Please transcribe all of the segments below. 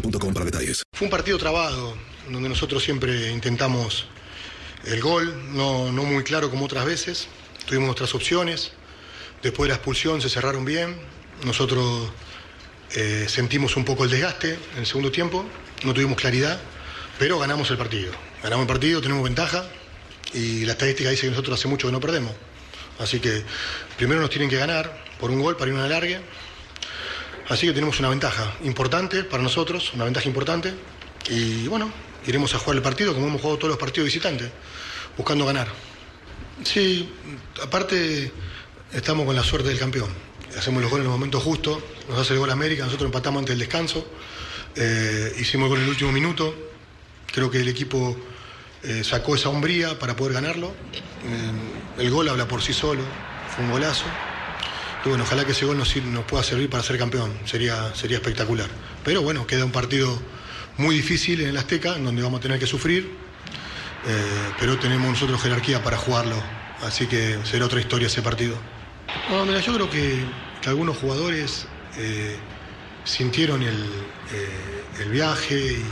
detalles. Fue un partido trabado, donde nosotros siempre intentamos el gol, no, no muy claro como otras veces. Tuvimos nuestras opciones. Después de la expulsión se cerraron bien. Nosotros eh, sentimos un poco el desgaste en el segundo tiempo. No tuvimos claridad, pero ganamos el partido. Ganamos el partido, tenemos ventaja y la estadística dice que nosotros hace mucho que no perdemos. Así que primero nos tienen que ganar por un gol para ir a larga. Así que tenemos una ventaja importante para nosotros, una ventaja importante. Y bueno, iremos a jugar el partido como hemos jugado todos los partidos visitantes, buscando ganar. Sí, aparte estamos con la suerte del campeón. Hacemos los goles en el momento justo, nos hace el gol América, nosotros empatamos ante el descanso, eh, hicimos el gol en el último minuto. Creo que el equipo eh, sacó esa hombría para poder ganarlo. Eh, el gol habla por sí solo, fue un golazo. Y bueno, ojalá que ese gol nos, pueda servir para ser campeón, sería, sería espectacular. Pero bueno, queda un partido muy difícil en el Azteca, en donde vamos a tener que sufrir, eh, pero tenemos nosotros jerarquía para jugarlo, así que será otra historia ese partido. No, mira, yo creo que, algunos jugadores eh, sintieron el, eh, el viaje y,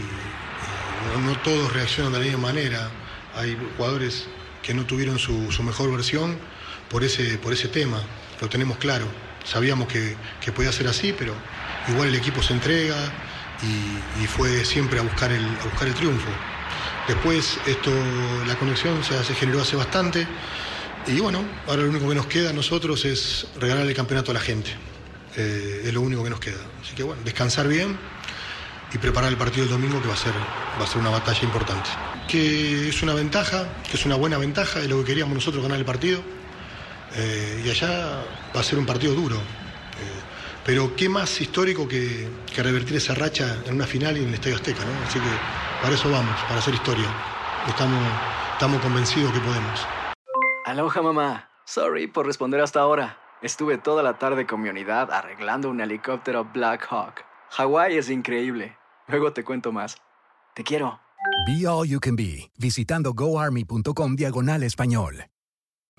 no todos reaccionan de la misma manera. Hay jugadores que no tuvieron su, su mejor versión por ese, por ese tema, lo tenemos claro. Sabíamos que, que podía ser así, pero igual el equipo se entrega y, fue siempre a buscar el, a buscar el triunfo. Después esto, la conexión se, se generó hace bastante y bueno, ahora lo único que nos queda a nosotros es regalar el campeonato a la gente. Eh, es lo único que nos queda. Así que bueno, descansar bien y preparar el partido del domingo que va a ser, va a ser una batalla importante. Que es una ventaja, que es una buena ventaja, es lo que queríamos nosotros ganar el partido. Eh, y allá va a ser un partido duro. Eh, pero qué más histórico que, que revertir esa racha en una final y en el Estadio Azteca, ¿no? Así que para eso vamos, para hacer historia. Estamos, estamos convencidos que podemos. Aloha mamá. Sorry por responder hasta ahora. Estuve toda la tarde con mi unidad arreglando un helicóptero Black Hawk. Hawái es increíble. Luego te cuento más. Te quiero. Be All You Can Be, visitando goarmy.com diagonal español.